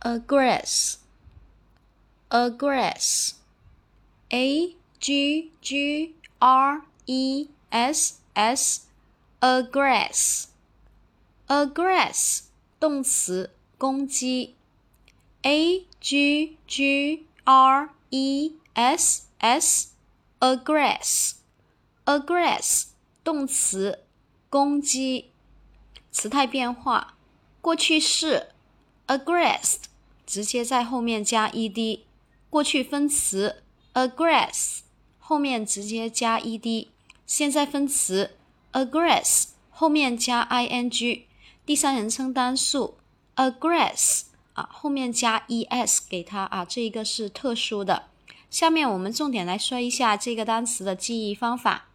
aggress, aggress, a g g r e s s, aggress, aggress 动词，攻击。a g g r e s s, aggress, aggress 动词，攻击。词态变化，过去式。aggressed 直接在后面加 ed，过去分词 aggress 后面直接加 ed，现在分词 aggress 后面加 ing，第三人称单数 aggress 啊后面加 es 给它啊，这一个是特殊的。下面我们重点来说一下这个单词的记忆方法。